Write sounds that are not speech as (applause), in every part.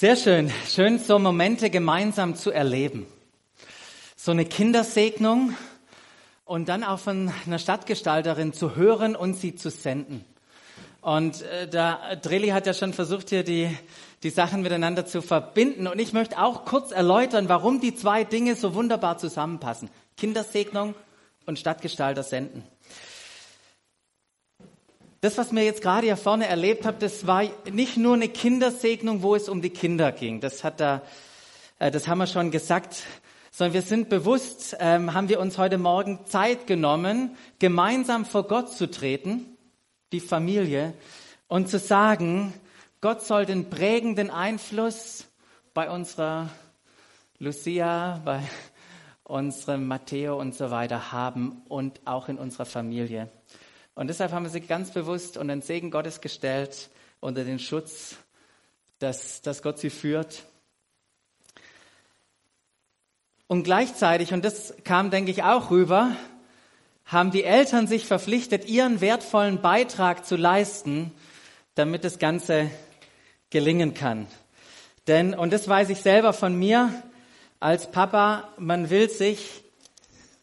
Sehr schön. Schön, so Momente gemeinsam zu erleben. So eine Kindersegnung und dann auch von einer Stadtgestalterin zu hören und sie zu senden. Und äh, da Drilli hat ja schon versucht, hier die, die Sachen miteinander zu verbinden. Und ich möchte auch kurz erläutern, warum die zwei Dinge so wunderbar zusammenpassen. Kindersegnung und Stadtgestalter senden. Das, was mir jetzt gerade hier vorne erlebt habe, das war nicht nur eine Kindersegnung, wo es um die Kinder ging. Das hat da, äh, das haben wir schon gesagt. Sondern wir sind bewusst, ähm, haben wir uns heute Morgen Zeit genommen, gemeinsam vor Gott zu treten, die Familie, und zu sagen, Gott soll den prägenden Einfluss bei unserer Lucia, bei unserem Matteo und so weiter haben und auch in unserer Familie. Und deshalb haben wir sie ganz bewusst unter den Segen Gottes gestellt, unter den Schutz, dass, dass Gott sie führt. Und gleichzeitig, und das kam, denke ich, auch rüber, haben die Eltern sich verpflichtet, ihren wertvollen Beitrag zu leisten, damit das Ganze gelingen kann. Denn, und das weiß ich selber von mir, als Papa, man will sich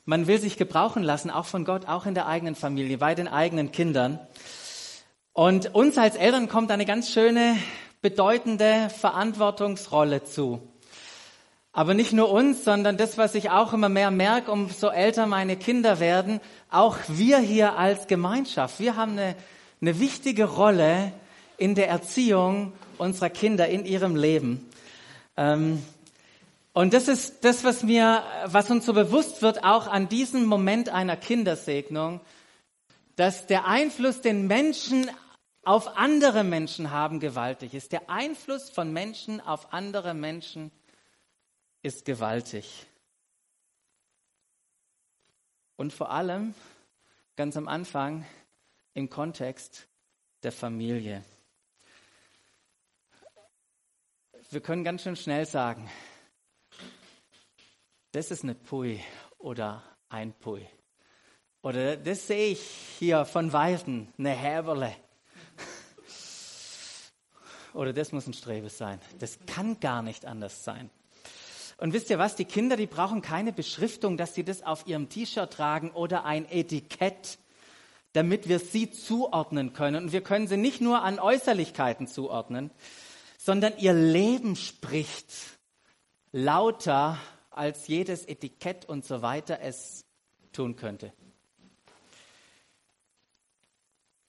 man will sich gebrauchen lassen, auch von Gott, auch in der eigenen Familie, bei den eigenen Kindern. Und uns als Eltern kommt eine ganz schöne, bedeutende Verantwortungsrolle zu. Aber nicht nur uns, sondern das, was ich auch immer mehr merke, umso älter meine Kinder werden, auch wir hier als Gemeinschaft. Wir haben eine, eine wichtige Rolle in der Erziehung unserer Kinder, in ihrem Leben. Ähm, und das ist das, was mir, was uns so bewusst wird, auch an diesem Moment einer Kindersegnung, dass der Einfluss, den Menschen auf andere Menschen haben, gewaltig ist. Der Einfluss von Menschen auf andere Menschen ist gewaltig. Und vor allem, ganz am Anfang, im Kontext der Familie. Wir können ganz schön schnell sagen, das ist eine Pui oder ein Pui. Oder das sehe ich hier von Weitem, eine Häberle. Oder das muss ein Strebe sein. Das kann gar nicht anders sein. Und wisst ihr was? Die Kinder, die brauchen keine Beschriftung, dass sie das auf ihrem T-Shirt tragen oder ein Etikett, damit wir sie zuordnen können. Und wir können sie nicht nur an Äußerlichkeiten zuordnen, sondern ihr Leben spricht lauter als jedes Etikett und so weiter es tun könnte.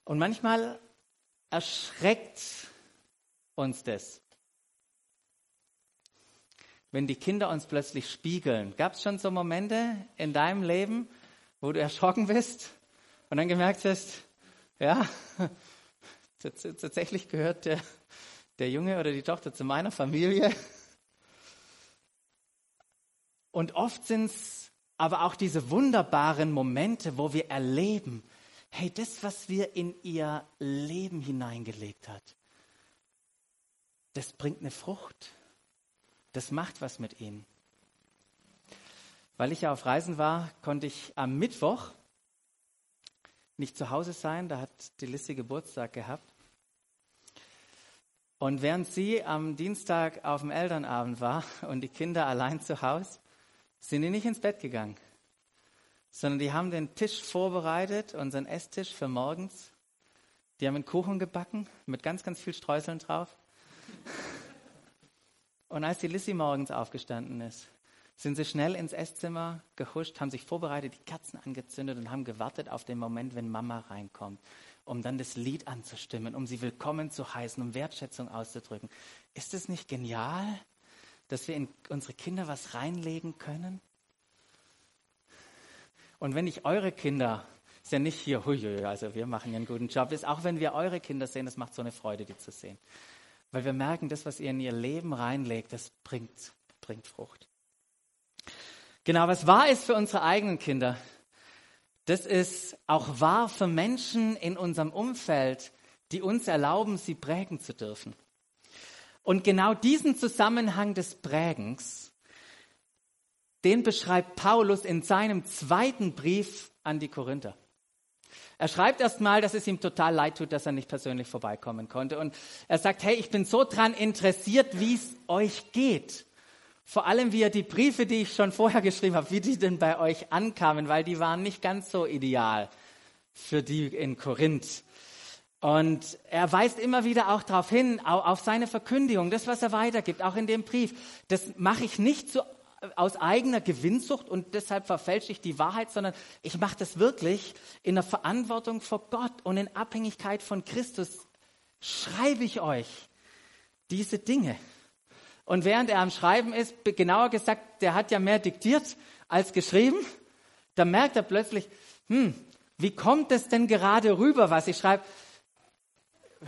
Und manchmal erschreckt uns das, wenn die Kinder uns plötzlich spiegeln. Gab es schon so Momente in deinem Leben, wo du erschrocken bist und dann gemerkt hast, ja, (laughs) tatsächlich gehört der, der Junge oder die Tochter zu meiner Familie. Und oft sind es aber auch diese wunderbaren Momente, wo wir erleben, hey, das, was wir in ihr Leben hineingelegt hat, das bringt eine Frucht. Das macht was mit ihnen. Weil ich ja auf Reisen war, konnte ich am Mittwoch nicht zu Hause sein. Da hat die Lissy Geburtstag gehabt. Und während sie am Dienstag auf dem Elternabend war (laughs) und die Kinder allein zu Hause, sind die nicht ins Bett gegangen, sondern die haben den Tisch vorbereitet, unseren Esstisch für morgens. Die haben einen Kuchen gebacken mit ganz, ganz viel Streuseln drauf. (laughs) Und als die Lissy morgens aufgestanden ist, sind sie schnell ins Esszimmer gehuscht, haben sich vorbereitet, die Kerzen angezündet und haben gewartet auf den Moment, wenn Mama reinkommt, um dann das Lied anzustimmen, um sie willkommen zu heißen, um Wertschätzung auszudrücken. Ist es nicht genial? Dass wir in unsere Kinder was reinlegen können? Und wenn ich eure Kinder, ist ja nicht hier, hui, also wir machen einen guten Job, ist auch wenn wir eure Kinder sehen, das macht so eine Freude, die zu sehen. Weil wir merken, das, was ihr in ihr Leben reinlegt, das bringt, bringt Frucht. Genau, was wahr ist für unsere eigenen Kinder, das ist auch wahr für Menschen in unserem Umfeld, die uns erlauben, sie prägen zu dürfen. Und genau diesen Zusammenhang des Prägens, den beschreibt Paulus in seinem zweiten Brief an die Korinther. Er schreibt erst mal, dass es ihm total leid tut, dass er nicht persönlich vorbeikommen konnte. Und er sagt, hey, ich bin so dran interessiert, wie es euch geht. Vor allem, wie er die Briefe, die ich schon vorher geschrieben habe, wie die denn bei euch ankamen, weil die waren nicht ganz so ideal für die in Korinth. Und er weist immer wieder auch darauf hin, auf seine Verkündigung, das, was er weitergibt, auch in dem Brief. Das mache ich nicht so aus eigener Gewinnsucht und deshalb verfälsche ich die Wahrheit, sondern ich mache das wirklich in der Verantwortung vor Gott und in Abhängigkeit von Christus. Schreibe ich euch diese Dinge. Und während er am Schreiben ist, genauer gesagt, der hat ja mehr diktiert als geschrieben, da merkt er plötzlich, hm, wie kommt es denn gerade rüber, was ich schreibe?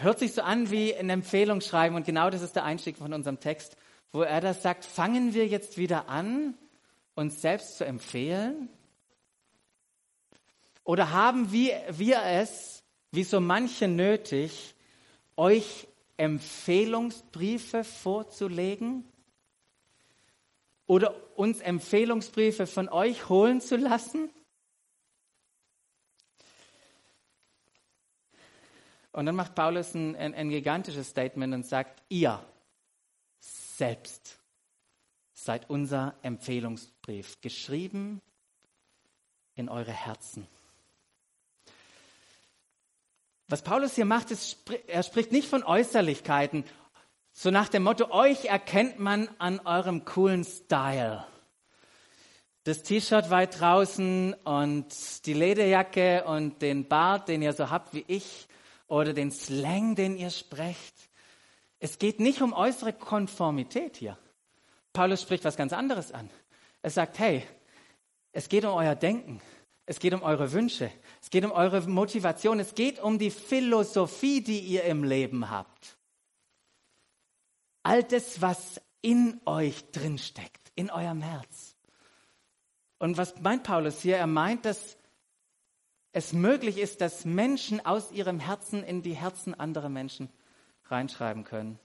Hört sich so an wie ein Empfehlungsschreiben und genau das ist der Einstieg von unserem Text, wo er das sagt, fangen wir jetzt wieder an, uns selbst zu empfehlen? Oder haben wir, wir es, wie so manche nötig, euch Empfehlungsbriefe vorzulegen oder uns Empfehlungsbriefe von euch holen zu lassen? Und dann macht Paulus ein, ein, ein gigantisches Statement und sagt, ihr selbst seid unser Empfehlungsbrief, geschrieben in eure Herzen. Was Paulus hier macht, ist, er spricht nicht von Äußerlichkeiten, so nach dem Motto, euch erkennt man an eurem coolen Style. Das T-Shirt weit draußen und die Lederjacke und den Bart, den ihr so habt wie ich, oder den Slang, den ihr sprecht. Es geht nicht um äußere Konformität hier. Paulus spricht was ganz anderes an. Er sagt, hey, es geht um euer Denken. Es geht um eure Wünsche. Es geht um eure Motivation. Es geht um die Philosophie, die ihr im Leben habt. All das, was in euch drinsteckt, in eurem Herz. Und was meint Paulus hier? Er meint, dass es möglich ist, dass Menschen aus ihrem Herzen in die Herzen anderer Menschen reinschreiben können.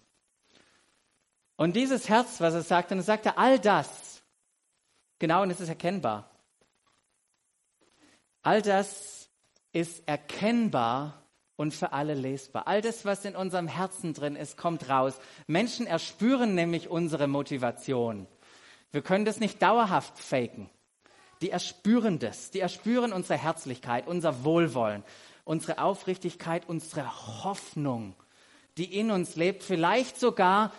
Und dieses Herz, was er sagt, und er sagte all das, genau, und es ist erkennbar. All das ist erkennbar und für alle lesbar. All das, was in unserem Herzen drin ist, kommt raus. Menschen erspüren nämlich unsere Motivation. Wir können das nicht dauerhaft faken. Die erspüren das. Die erspüren unsere Herzlichkeit, unser Wohlwollen, unsere Aufrichtigkeit, unsere Hoffnung, die in uns lebt. Vielleicht sogar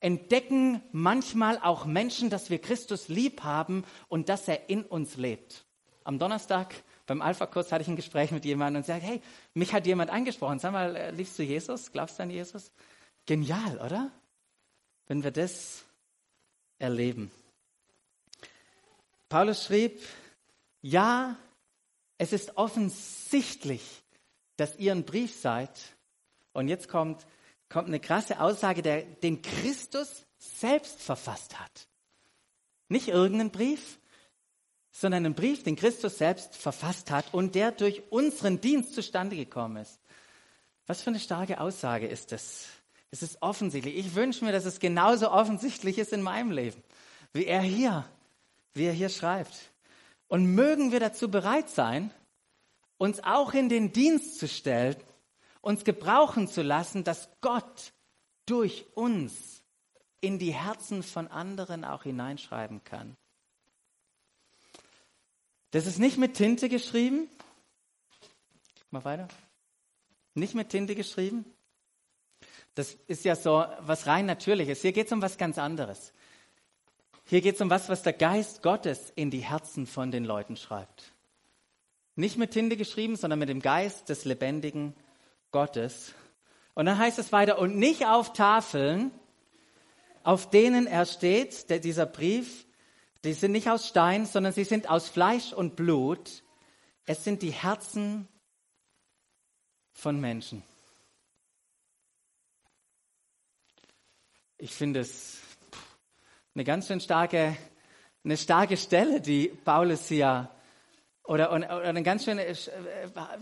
entdecken manchmal auch Menschen, dass wir Christus lieb haben und dass er in uns lebt. Am Donnerstag beim Alpha-Kurs hatte ich ein Gespräch mit jemandem und sagte, hey, mich hat jemand angesprochen. Sag mal, äh, liebst du Jesus? Glaubst du an Jesus? Genial, oder? Wenn wir das erleben. Paulus schrieb, ja, es ist offensichtlich, dass ihr ein Brief seid. Und jetzt kommt, kommt eine krasse Aussage, der, den Christus selbst verfasst hat. Nicht irgendeinen Brief, sondern einen Brief, den Christus selbst verfasst hat und der durch unseren Dienst zustande gekommen ist. Was für eine starke Aussage ist das? Es ist offensichtlich. Ich wünsche mir, dass es genauso offensichtlich ist in meinem Leben, wie er hier, wie er hier schreibt. Und mögen wir dazu bereit sein, uns auch in den Dienst zu stellen, uns gebrauchen zu lassen, dass Gott durch uns in die Herzen von anderen auch hineinschreiben kann. Das ist nicht mit Tinte geschrieben. Mal weiter. Nicht mit Tinte geschrieben. Das ist ja so was rein Natürliches. Hier geht es um was ganz anderes. Hier geht es um was, was der Geist Gottes in die Herzen von den Leuten schreibt. Nicht mit Tinte geschrieben, sondern mit dem Geist des lebendigen Gottes. Und dann heißt es weiter, und nicht auf Tafeln, auf denen er steht, der, dieser Brief, die sind nicht aus Stein, sondern sie sind aus Fleisch und Blut. Es sind die Herzen von Menschen. Ich finde es eine ganz schön starke, eine starke Stelle, die Paulus hier, oder, oder eine ganz schöne,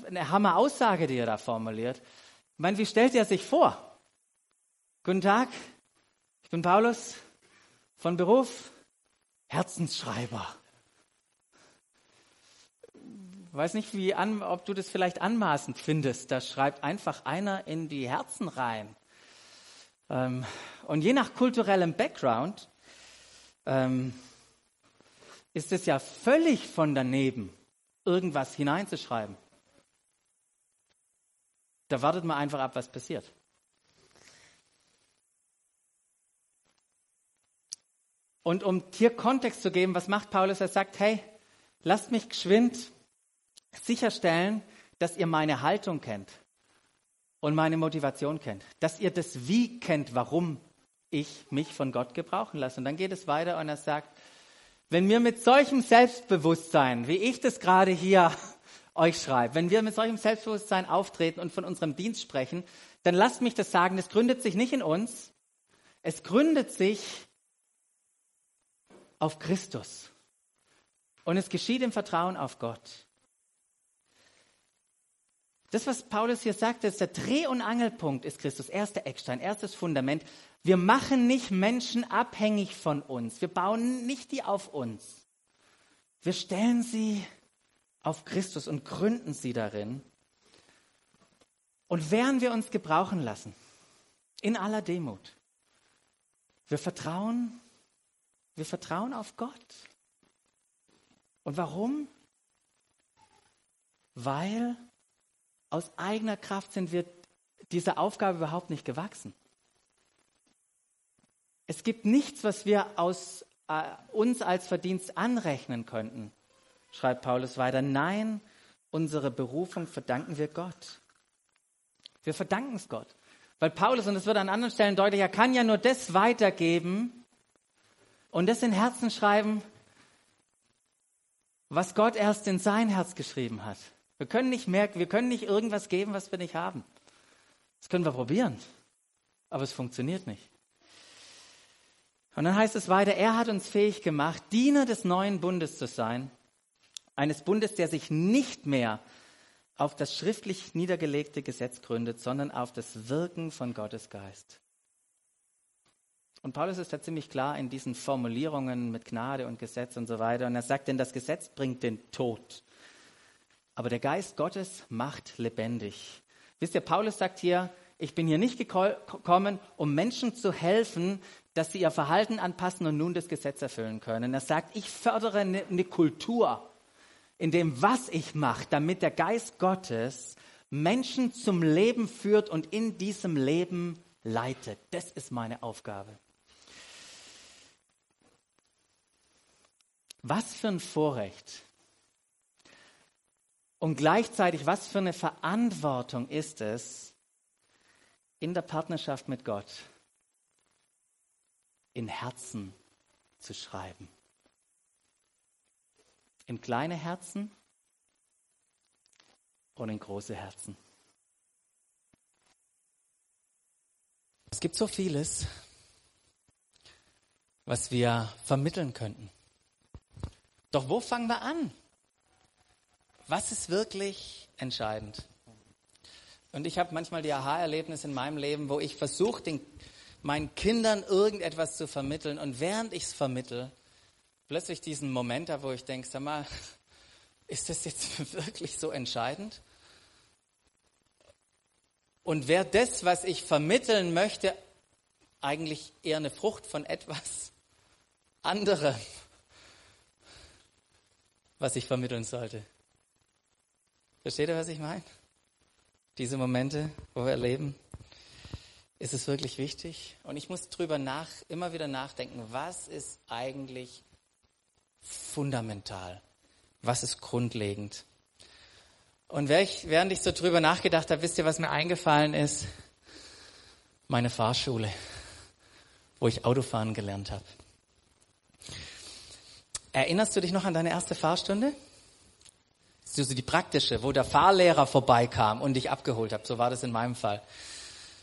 eine Hammer-Aussage, die er da formuliert. Ich meine, wie stellt er sich vor? Guten Tag, ich bin Paulus von Beruf, Herzensschreiber. weiß nicht, wie an, ob du das vielleicht anmaßend findest. Da schreibt einfach einer in die Herzen rein. Ähm, und je nach kulturellem Background ähm, ist es ja völlig von daneben, irgendwas hineinzuschreiben. Da wartet man einfach ab, was passiert. Und um hier Kontext zu geben, was macht Paulus? Er sagt, hey, lasst mich geschwind sicherstellen, dass ihr meine Haltung kennt und meine Motivation kennt, dass ihr das Wie kennt, warum ich mich von Gott gebrauchen lasse. Und dann geht es weiter und er sagt, wenn wir mit solchem Selbstbewusstsein, wie ich das gerade hier (laughs) euch schreibe, wenn wir mit solchem Selbstbewusstsein auftreten und von unserem Dienst sprechen, dann lasst mich das sagen, es gründet sich nicht in uns, es gründet sich auf Christus. Und es geschieht im Vertrauen auf Gott. Das, was Paulus hier sagt, ist der Dreh- und Angelpunkt ist Christus. Erster Eckstein, erstes Fundament. Wir machen nicht Menschen abhängig von uns. Wir bauen nicht die auf uns. Wir stellen sie auf Christus und gründen sie darin. Und werden wir uns gebrauchen lassen, in aller Demut. Wir vertrauen wir vertrauen auf Gott. Und warum? Weil aus eigener Kraft sind wir dieser Aufgabe überhaupt nicht gewachsen. Es gibt nichts, was wir aus, äh, uns als Verdienst anrechnen könnten, schreibt Paulus weiter. Nein, unsere Berufung verdanken wir Gott. Wir verdanken es Gott. Weil Paulus, und das wird an anderen Stellen deutlich, er kann ja nur das weitergeben, und das in Herzen schreiben, was Gott erst in sein Herz geschrieben hat. Wir können nicht merken, wir können nicht irgendwas geben, was wir nicht haben. Das können wir probieren, aber es funktioniert nicht. Und dann heißt es weiter, er hat uns fähig gemacht, Diener des neuen Bundes zu sein, eines Bundes, der sich nicht mehr auf das schriftlich niedergelegte Gesetz gründet, sondern auf das Wirken von Gottes Geist. Und Paulus ist da ziemlich klar in diesen Formulierungen mit Gnade und Gesetz und so weiter. Und er sagt, denn das Gesetz bringt den Tod. Aber der Geist Gottes macht lebendig. Wisst ihr, Paulus sagt hier, ich bin hier nicht gekommen, um Menschen zu helfen, dass sie ihr Verhalten anpassen und nun das Gesetz erfüllen können. Er sagt, ich fördere eine, eine Kultur in dem, was ich mache, damit der Geist Gottes Menschen zum Leben führt und in diesem Leben leitet. Das ist meine Aufgabe. Was für ein Vorrecht. Und gleichzeitig, was für eine Verantwortung ist es, in der Partnerschaft mit Gott in Herzen zu schreiben. In kleine Herzen und in große Herzen. Es gibt so vieles, was wir vermitteln könnten. Doch wo fangen wir an? Was ist wirklich entscheidend? Und ich habe manchmal die Aha-Erlebnisse in meinem Leben, wo ich versuche, meinen Kindern irgendetwas zu vermitteln und während ich es vermittle, plötzlich diesen Moment habe, wo ich denke, sag mal, (laughs) ist das jetzt (laughs) wirklich so entscheidend? Und wäre das, was ich vermitteln möchte, eigentlich eher eine Frucht von etwas (laughs) anderem? was ich vermitteln sollte. Versteht ihr, was ich meine? Diese Momente, wo wir erleben, ist es wirklich wichtig. Und ich muss drüber nach, immer wieder nachdenken, was ist eigentlich fundamental? Was ist grundlegend? Und während ich so drüber nachgedacht habe, wisst ihr, was mir eingefallen ist? Meine Fahrschule, wo ich Autofahren gelernt habe. Erinnerst du dich noch an deine erste Fahrstunde? Ist die praktische, wo der Fahrlehrer vorbeikam und dich abgeholt hat. So war das in meinem Fall.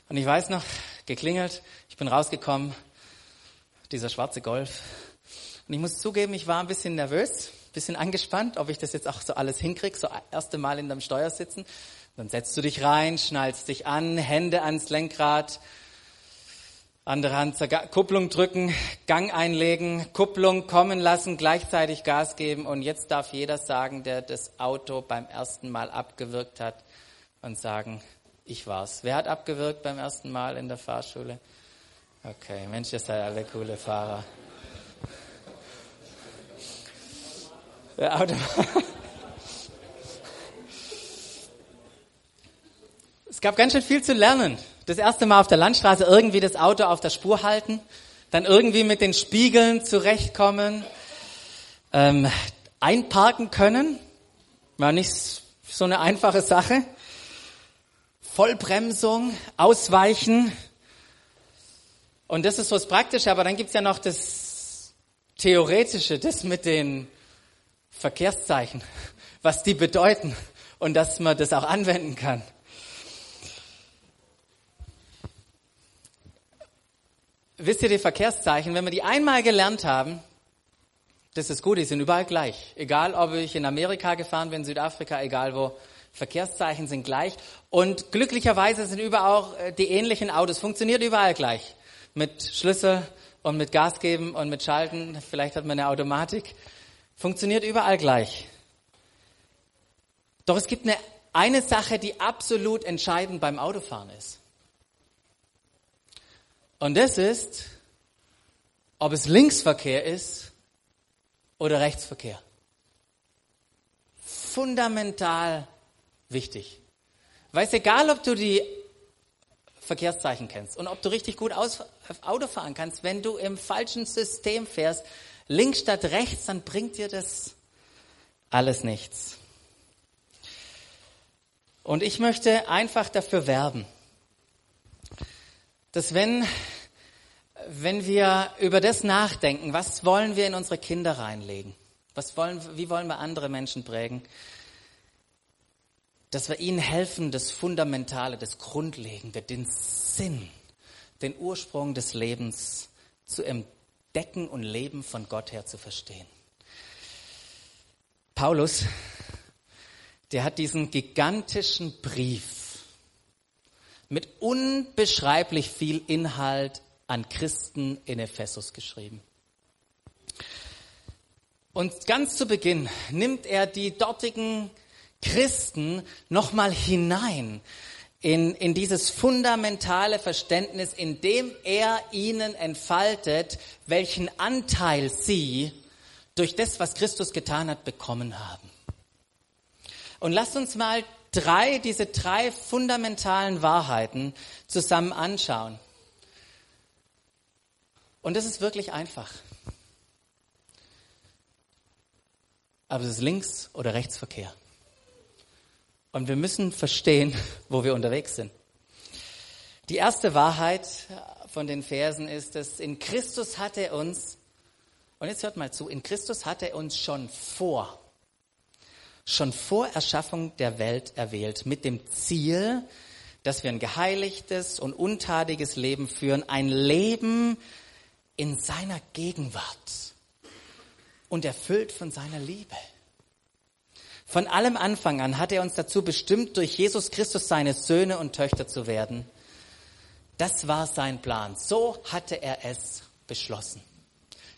Und ich weiß noch, geklingelt, ich bin rausgekommen, dieser schwarze Golf. Und ich muss zugeben, ich war ein bisschen nervös, ein bisschen angespannt, ob ich das jetzt auch so alles hinkriege, so erste Mal in deinem Steuer sitzen. Dann setzt du dich rein, schnallst dich an, Hände ans Lenkrad. Andere Hand zur Kupplung drücken, Gang einlegen, Kupplung kommen lassen, gleichzeitig Gas geben und jetzt darf jeder sagen, der das Auto beim ersten Mal abgewirkt hat und sagen, ich war's. Wer hat abgewirkt beim ersten Mal in der Fahrschule? Okay, Mensch, ihr seid alle coole Fahrer. Der Auto (laughs) es gab ganz schön viel zu lernen das erste Mal auf der Landstraße irgendwie das Auto auf der Spur halten, dann irgendwie mit den Spiegeln zurechtkommen, ähm, einparken können, war nicht so eine einfache Sache. Vollbremsung, ausweichen. Und das ist so das Praktische, aber dann gibt's ja noch das Theoretische, das mit den Verkehrszeichen, was die bedeuten und dass man das auch anwenden kann. wisst ihr die Verkehrszeichen, wenn wir die einmal gelernt haben, das ist gut, die sind überall gleich. Egal, ob ich in Amerika gefahren bin, Südafrika, egal wo. Verkehrszeichen sind gleich. Und glücklicherweise sind überall auch äh, die ähnlichen Autos. Funktioniert überall gleich. Mit Schlüssel und mit Gas geben und mit Schalten. Vielleicht hat man eine Automatik. Funktioniert überall gleich. Doch es gibt eine, eine Sache, die absolut entscheidend beim Autofahren ist. Und das ist, ob es Linksverkehr ist oder Rechtsverkehr. Fundamental wichtig. Weißt egal, ob du die Verkehrszeichen kennst und ob du richtig gut Auto fahren kannst, wenn du im falschen System fährst, links statt rechts, dann bringt dir das alles nichts. Und ich möchte einfach dafür werben, dass wenn, wenn wir über das nachdenken, was wollen wir in unsere Kinder reinlegen? Was wollen, wie wollen wir andere Menschen prägen? Dass wir ihnen helfen, das Fundamentale, das Grundlegende, den Sinn, den Ursprung des Lebens zu entdecken und Leben von Gott her zu verstehen. Paulus, der hat diesen gigantischen Brief mit unbeschreiblich viel Inhalt an Christen in Ephesus geschrieben. Und ganz zu Beginn nimmt er die dortigen Christen nochmal hinein in, in dieses fundamentale Verständnis, in dem er ihnen entfaltet, welchen Anteil sie durch das, was Christus getan hat, bekommen haben. Und lasst uns mal drei, diese drei fundamentalen Wahrheiten zusammen anschauen. Und das ist wirklich einfach. Aber es ist Links- oder Rechtsverkehr. Und wir müssen verstehen, (laughs) wo wir unterwegs sind. Die erste Wahrheit von den Versen ist, dass in Christus hat er uns, und jetzt hört mal zu, in Christus hat er uns schon vor schon vor Erschaffung der Welt erwählt, mit dem Ziel, dass wir ein geheiligtes und untadiges Leben führen, ein Leben in seiner Gegenwart und erfüllt von seiner Liebe. Von allem Anfang an hat er uns dazu bestimmt, durch Jesus Christus seine Söhne und Töchter zu werden. Das war sein Plan. So hatte er es beschlossen.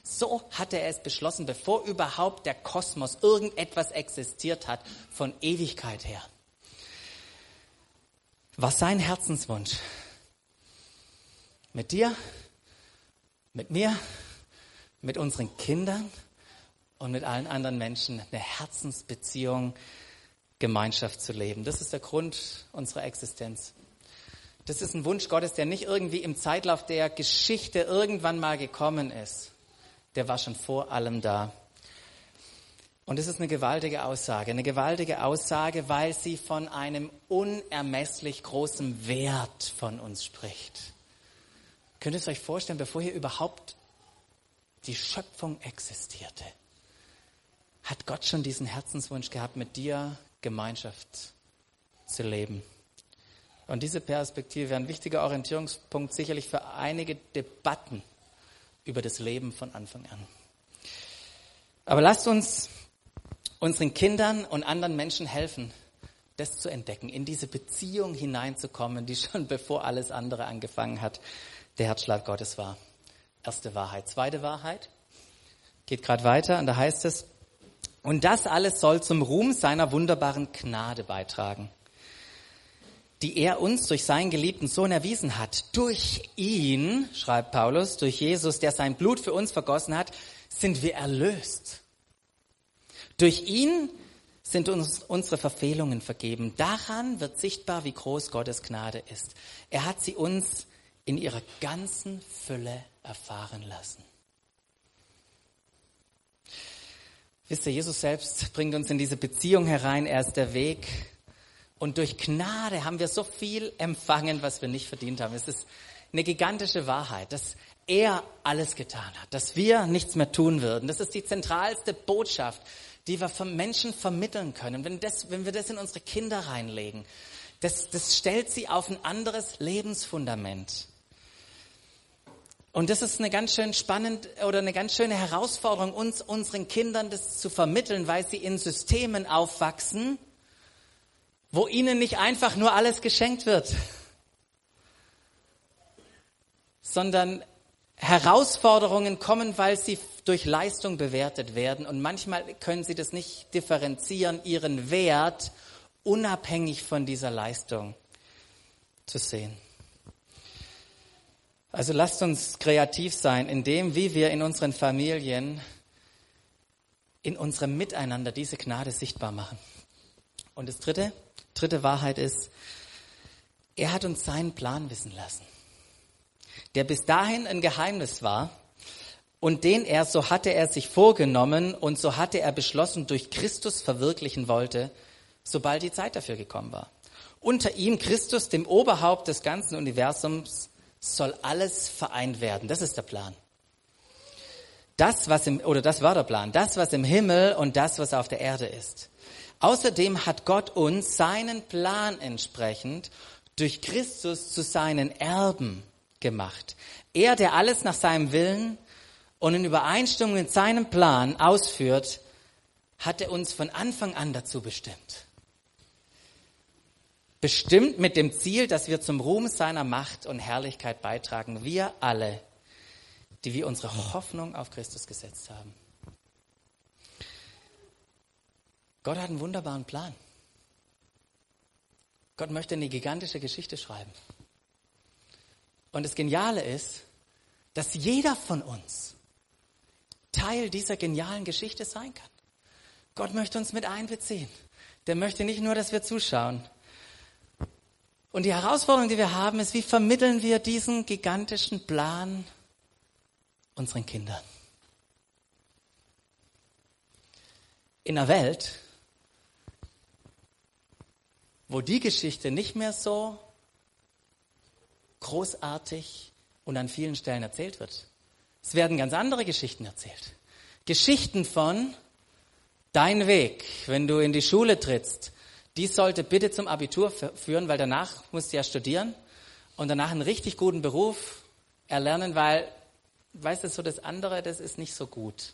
So hatte er es beschlossen, bevor überhaupt der Kosmos irgendetwas existiert hat von Ewigkeit her. War sein Herzenswunsch. Mit dir, mit mir, mit unseren Kindern und mit allen anderen Menschen eine Herzensbeziehung, Gemeinschaft zu leben. Das ist der Grund unserer Existenz. Das ist ein Wunsch Gottes, der nicht irgendwie im Zeitlauf der Geschichte irgendwann mal gekommen ist der war schon vor allem da. Und es ist eine gewaltige Aussage, eine gewaltige Aussage, weil sie von einem unermesslich großen Wert von uns spricht. Könnt ihr es euch vorstellen, bevor hier überhaupt die Schöpfung existierte, hat Gott schon diesen Herzenswunsch gehabt, mit dir Gemeinschaft zu leben. Und diese Perspektive wäre ein wichtiger Orientierungspunkt sicherlich für einige Debatten über das Leben von Anfang an. Aber lasst uns unseren Kindern und anderen Menschen helfen, das zu entdecken, in diese Beziehung hineinzukommen, die schon (laughs) bevor alles andere angefangen hat, der Herzschlag Gottes war. Erste Wahrheit. Zweite Wahrheit. Geht gerade weiter und da heißt es, und das alles soll zum Ruhm seiner wunderbaren Gnade beitragen, die er uns durch seinen geliebten Sohn erwiesen hat. Durch ihn, schreibt Paulus, durch Jesus, der sein Blut für uns vergossen hat, sind wir erlöst. Durch ihn sind uns unsere Verfehlungen vergeben. Daran wird sichtbar, wie groß Gottes Gnade ist. Er hat sie uns in ihrer ganzen Fülle erfahren lassen. Wisst ihr, Jesus selbst bringt uns in diese Beziehung herein. Er ist der Weg. Und durch Gnade haben wir so viel empfangen, was wir nicht verdient haben. Es ist eine gigantische Wahrheit, dass er alles getan hat, dass wir nichts mehr tun würden. Das ist die zentralste Botschaft, die wir Menschen vermitteln können. Wenn, das, wenn wir das in unsere Kinder reinlegen, das, das stellt sie auf ein anderes Lebensfundament. Und das ist eine ganz schön spannend oder eine ganz schöne Herausforderung, uns unseren Kindern das zu vermitteln, weil sie in Systemen aufwachsen, wo ihnen nicht einfach nur alles geschenkt wird, sondern Herausforderungen kommen, weil sie durch Leistung bewertet werden. Und manchmal können sie das nicht differenzieren, ihren Wert unabhängig von dieser Leistung zu sehen. Also lasst uns kreativ sein in dem, wie wir in unseren Familien, in unserem Miteinander diese Gnade sichtbar machen. Und das dritte, dritte Wahrheit ist, er hat uns seinen Plan wissen lassen, der bis dahin ein Geheimnis war und den er, so hatte er sich vorgenommen und so hatte er beschlossen, durch Christus verwirklichen wollte, sobald die Zeit dafür gekommen war. Unter ihm Christus, dem Oberhaupt des ganzen Universums, soll alles vereint werden. Das ist der Plan. Das, was im, oder das war der Plan. Das, was im Himmel und das, was auf der Erde ist. Außerdem hat Gott uns seinen Plan entsprechend durch Christus zu seinen Erben gemacht. Er, der alles nach seinem Willen und in Übereinstimmung mit seinem Plan ausführt, hat er uns von Anfang an dazu bestimmt. Bestimmt mit dem Ziel, dass wir zum Ruhm seiner Macht und Herrlichkeit beitragen. Wir alle, die wir unsere Hoffnung auf Christus gesetzt haben. Gott hat einen wunderbaren Plan. Gott möchte eine gigantische Geschichte schreiben. Und das Geniale ist, dass jeder von uns Teil dieser genialen Geschichte sein kann. Gott möchte uns mit einbeziehen. Der möchte nicht nur, dass wir zuschauen, und die Herausforderung, die wir haben, ist, wie vermitteln wir diesen gigantischen Plan unseren Kindern? In einer Welt, wo die Geschichte nicht mehr so großartig und an vielen Stellen erzählt wird. Es werden ganz andere Geschichten erzählt. Geschichten von dein Weg, wenn du in die Schule trittst, die sollte bitte zum Abitur führen, weil danach musst du ja studieren und danach einen richtig guten Beruf erlernen, weil, weißt du, so das andere, das ist nicht so gut.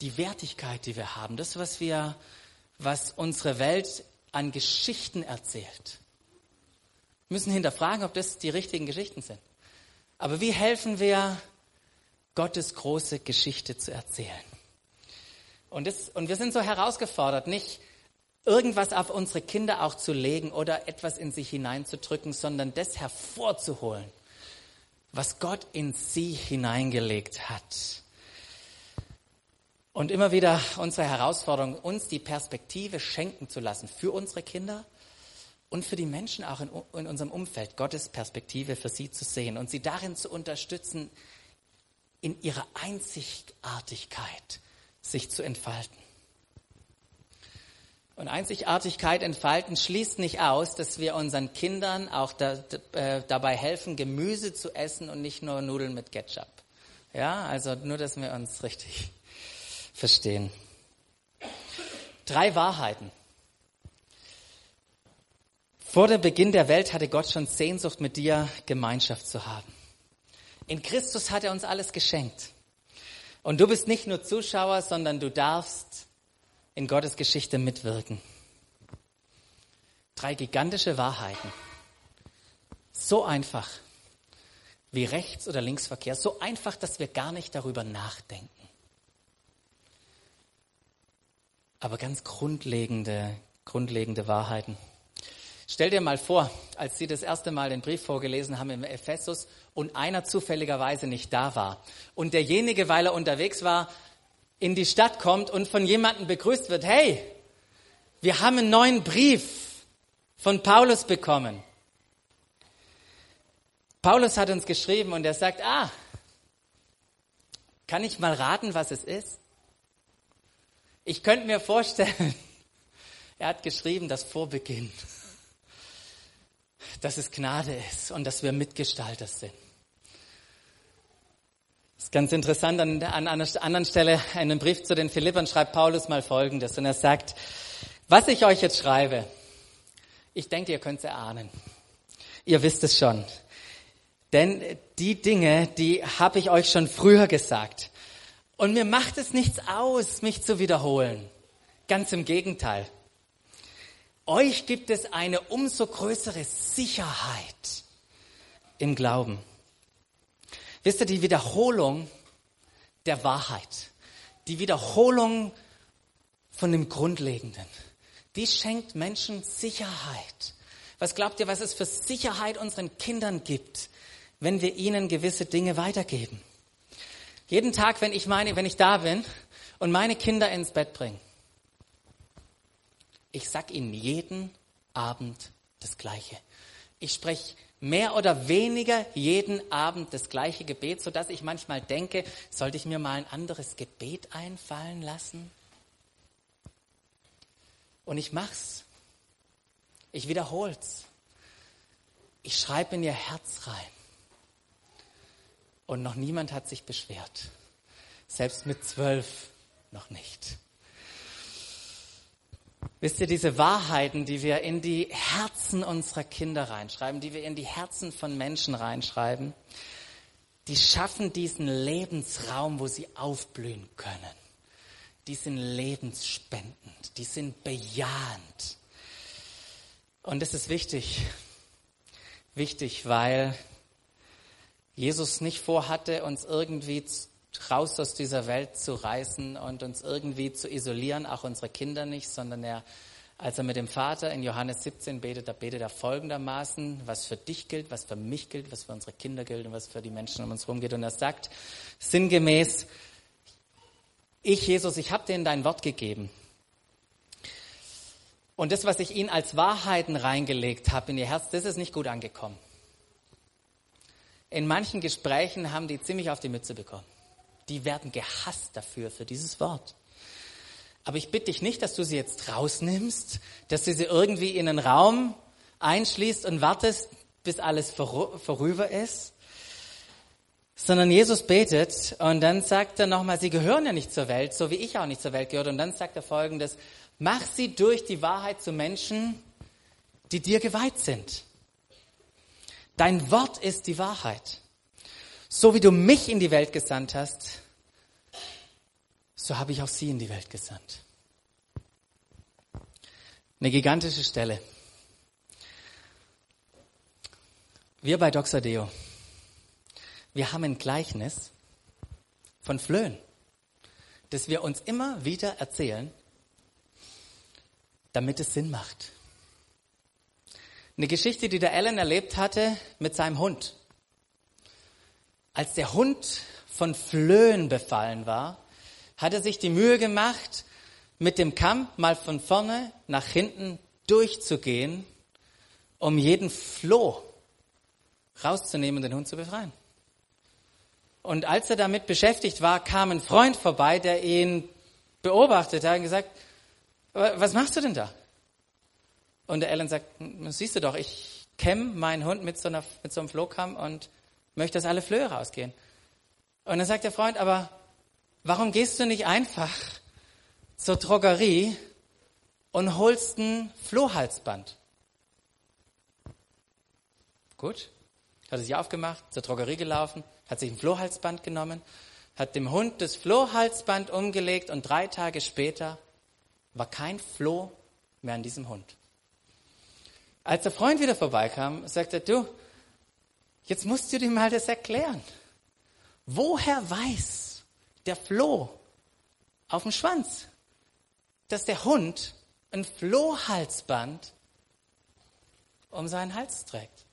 Die Wertigkeit, die wir haben, das, was wir, was unsere Welt an Geschichten erzählt, müssen hinterfragen, ob das die richtigen Geschichten sind. Aber wie helfen wir, Gottes große Geschichte zu erzählen? Und, das, und wir sind so herausgefordert, nicht irgendwas auf unsere Kinder auch zu legen oder etwas in sich hineinzudrücken, sondern das hervorzuholen, was Gott in sie hineingelegt hat. Und immer wieder unsere Herausforderung, uns die Perspektive schenken zu lassen für unsere Kinder und für die Menschen auch in, in unserem Umfeld, Gottes Perspektive für sie zu sehen und sie darin zu unterstützen, in ihrer Einzigartigkeit sich zu entfalten. Und Einzigartigkeit entfalten schließt nicht aus, dass wir unseren Kindern auch da, äh, dabei helfen, Gemüse zu essen und nicht nur Nudeln mit Ketchup. Ja, also nur, dass wir uns richtig (laughs) verstehen. Drei Wahrheiten. Vor dem Beginn der Welt hatte Gott schon Sehnsucht, mit dir Gemeinschaft zu haben. In Christus hat er uns alles geschenkt. Und du bist nicht nur Zuschauer, sondern du darfst in Gottes Geschichte mitwirken. Drei gigantische Wahrheiten. So einfach. wie Rechts- oder Linksverkehr. So einfach, dass wir gar nicht darüber nachdenken. Aber ganz grundlegende, grundlegende Wahrheiten. Stell dir mal vor, als Sie das erste Mal den Brief vorgelesen haben im Ephesus und einer zufälligerweise nicht da war und derjenige, weil er unterwegs war, in die Stadt kommt und von jemandem begrüßt wird, hey, wir haben einen neuen Brief von Paulus bekommen. Paulus hat uns geschrieben und er sagt, ah, kann ich mal raten, was es ist? Ich könnte mir vorstellen, (laughs) er hat geschrieben, dass vor Beginn, (laughs) dass es Gnade ist und dass wir Mitgestalter sind. Ist ganz interessant, an, an einer anderen Stelle in einem Brief zu den Philippern schreibt Paulus mal Folgendes und er sagt, was ich euch jetzt schreibe, ich denke, ihr könnt es erahnen. Ihr wisst es schon. Denn die Dinge, die habe ich euch schon früher gesagt. Und mir macht es nichts aus, mich zu wiederholen. Ganz im Gegenteil. Euch gibt es eine umso größere Sicherheit im Glauben. Wisst ihr, die Wiederholung der Wahrheit, die Wiederholung von dem Grundlegenden, die schenkt Menschen Sicherheit. Was glaubt ihr, was es für Sicherheit unseren Kindern gibt, wenn wir ihnen gewisse Dinge weitergeben? Jeden Tag, wenn ich meine, wenn ich da bin und meine Kinder ins Bett bringe, ich sag ihnen jeden Abend das Gleiche. Ich spreche mehr oder weniger jeden Abend das gleiche Gebet, so dass ich manchmal denke, sollte ich mir mal ein anderes Gebet einfallen lassen? Und ich mach's. Ich wiederhol's. Ich schreibe in ihr Herz rein. Und noch niemand hat sich beschwert. Selbst mit zwölf noch nicht. Wisst ihr, diese Wahrheiten, die wir in die Herzen unserer Kinder reinschreiben, die wir in die Herzen von Menschen reinschreiben, die schaffen diesen Lebensraum, wo sie aufblühen können die sind lebensspendend, die sind bejahend. Und das ist wichtig, wichtig, weil Jesus nicht vorhatte, uns irgendwie raus aus dieser Welt zu reißen und uns irgendwie zu isolieren, auch unsere Kinder nicht, sondern er, als er mit dem Vater in Johannes 17 betet, da betet er folgendermaßen, was für dich gilt, was für mich gilt, was für unsere Kinder gilt und was für die Menschen um uns herum gilt. Und er sagt sinngemäß, ich, Jesus, ich habe dir dein Wort gegeben. Und das, was ich ihnen als Wahrheiten reingelegt habe in ihr Herz, das ist nicht gut angekommen. In manchen Gesprächen haben die ziemlich auf die Mütze bekommen. Die werden gehasst dafür, für dieses Wort. Aber ich bitte dich nicht, dass du sie jetzt rausnimmst, dass du sie irgendwie in einen Raum einschließt und wartest, bis alles vorüber ist, sondern Jesus betet und dann sagt er nochmal, sie gehören ja nicht zur Welt, so wie ich auch nicht zur Welt gehört. Und dann sagt er folgendes, mach sie durch die Wahrheit zu Menschen, die dir geweiht sind. Dein Wort ist die Wahrheit. So wie du mich in die Welt gesandt hast, so habe ich auch sie in die Welt gesandt. Eine gigantische Stelle. Wir bei Doxadeo wir haben ein Gleichnis von Flöhen, das wir uns immer wieder erzählen, damit es Sinn macht. Eine Geschichte, die der Alan erlebt hatte mit seinem Hund. Als der Hund von Flöhen befallen war, hat er sich die Mühe gemacht, mit dem Kamm mal von vorne nach hinten durchzugehen, um jeden Floh rauszunehmen und den Hund zu befreien. Und als er damit beschäftigt war, kam ein Freund vorbei, der ihn beobachtet hat und gesagt, was machst du denn da? Und der Alan sagt, siehst du doch, ich kämme meinen Hund mit so, einer, mit so einem Flohkamm und möchte, dass alle Flöhe rausgehen. Und dann sagt der Freund, aber warum gehst du nicht einfach zur Drogerie und holst ein Flohhalsband? Gut, hat er sich aufgemacht, zur Drogerie gelaufen, hat sich ein Flohhalsband genommen, hat dem Hund das Flohhalsband umgelegt und drei Tage später war kein Floh mehr an diesem Hund. Als der Freund wieder vorbeikam, sagte er, du, Jetzt musst du dir mal das erklären. Woher weiß der Floh auf dem Schwanz, dass der Hund ein Flohhalsband um seinen Hals trägt?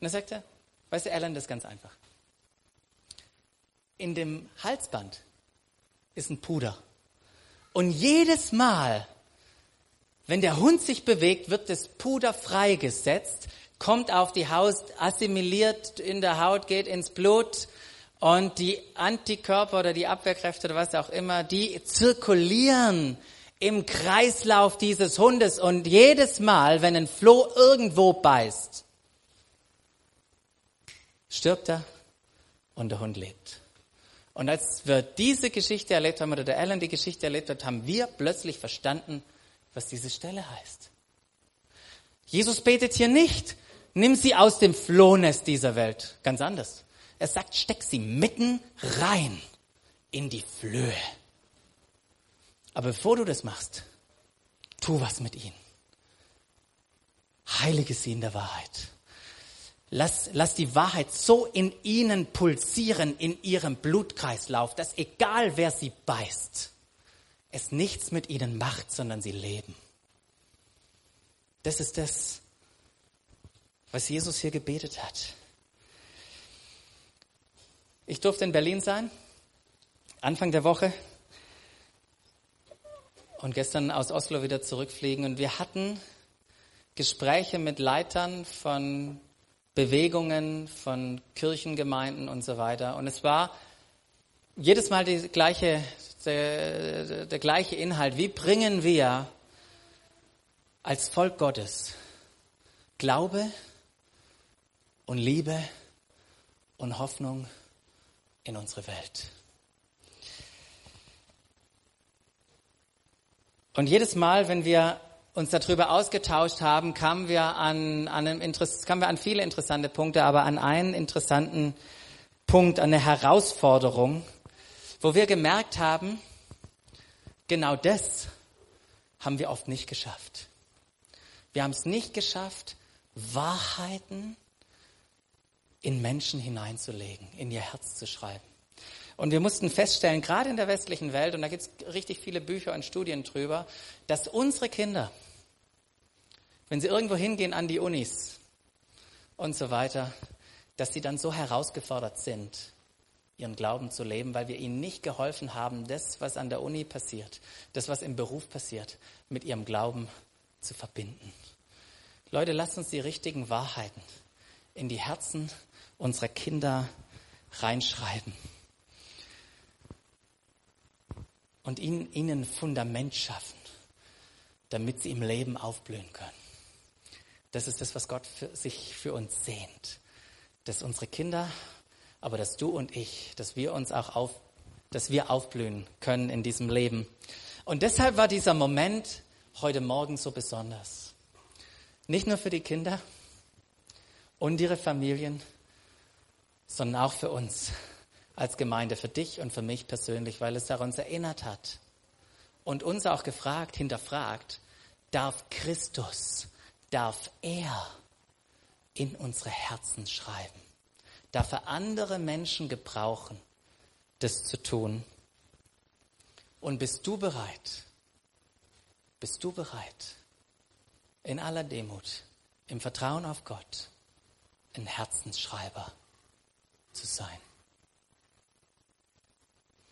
Und dann sagt er, weißt du, Alan, das ist ganz einfach. In dem Halsband ist ein Puder. Und jedes Mal, wenn der Hund sich bewegt, wird das Puder freigesetzt, kommt auf die Haut, assimiliert in der Haut, geht ins Blut und die Antikörper oder die Abwehrkräfte oder was auch immer, die zirkulieren im Kreislauf dieses Hundes und jedes Mal, wenn ein Floh irgendwo beißt, stirbt er und der Hund lebt. Und als wir diese Geschichte erlebt haben, oder der Alan die Geschichte erlebt hat, haben wir plötzlich verstanden, was diese Stelle heißt. Jesus betet hier nicht, nimm sie aus dem Flohnest dieser Welt. Ganz anders. Er sagt, steck sie mitten rein in die Flöhe. Aber bevor du das machst, tu was mit ihnen. Heilige sie in der Wahrheit. Lass, lass die Wahrheit so in ihnen pulsieren, in ihrem Blutkreislauf, dass egal wer sie beißt, es nichts mit ihnen macht, sondern sie leben. Das ist das, was Jesus hier gebetet hat. Ich durfte in Berlin sein, Anfang der Woche, und gestern aus Oslo wieder zurückfliegen. Und wir hatten Gespräche mit Leitern von Bewegungen, von Kirchengemeinden und so weiter. Und es war jedes Mal die gleiche, der, der gleiche Inhalt. Wie bringen wir als Volk Gottes Glaube und Liebe und Hoffnung in unsere Welt? Und jedes Mal, wenn wir uns darüber ausgetauscht haben, kamen wir an, an, einem Interess kamen wir an viele interessante Punkte, aber an einen interessanten Punkt, an eine Herausforderung, wo wir gemerkt haben, genau das haben wir oft nicht geschafft. Wir haben es nicht geschafft, Wahrheiten in Menschen hineinzulegen, in ihr Herz zu schreiben. Und wir mussten feststellen, gerade in der westlichen Welt, und da gibt es richtig viele Bücher und Studien drüber, dass unsere Kinder, wenn sie irgendwo hingehen an die Unis und so weiter, dass sie dann so herausgefordert sind, ihren Glauben zu leben, weil wir ihnen nicht geholfen haben, das, was an der Uni passiert, das, was im Beruf passiert, mit ihrem Glauben zu verbinden. Leute, lasst uns die richtigen Wahrheiten in die Herzen unserer Kinder reinschreiben und ihnen, ihnen ein Fundament schaffen, damit sie im Leben aufblühen können. Das ist das, was Gott für, sich für uns sehnt. Dass unsere Kinder, aber dass du und ich, dass wir uns auch auf, dass wir aufblühen können in diesem Leben. Und deshalb war dieser Moment heute Morgen so besonders. Nicht nur für die Kinder und ihre Familien, sondern auch für uns als Gemeinde, für dich und für mich persönlich, weil es daran erinnert hat und uns auch gefragt, hinterfragt, darf Christus, darf er in unsere Herzen schreiben? Darf er andere Menschen gebrauchen, das zu tun? Und bist du bereit? Bist du bereit, in aller Demut, im Vertrauen auf Gott, ein Herzensschreiber zu sein?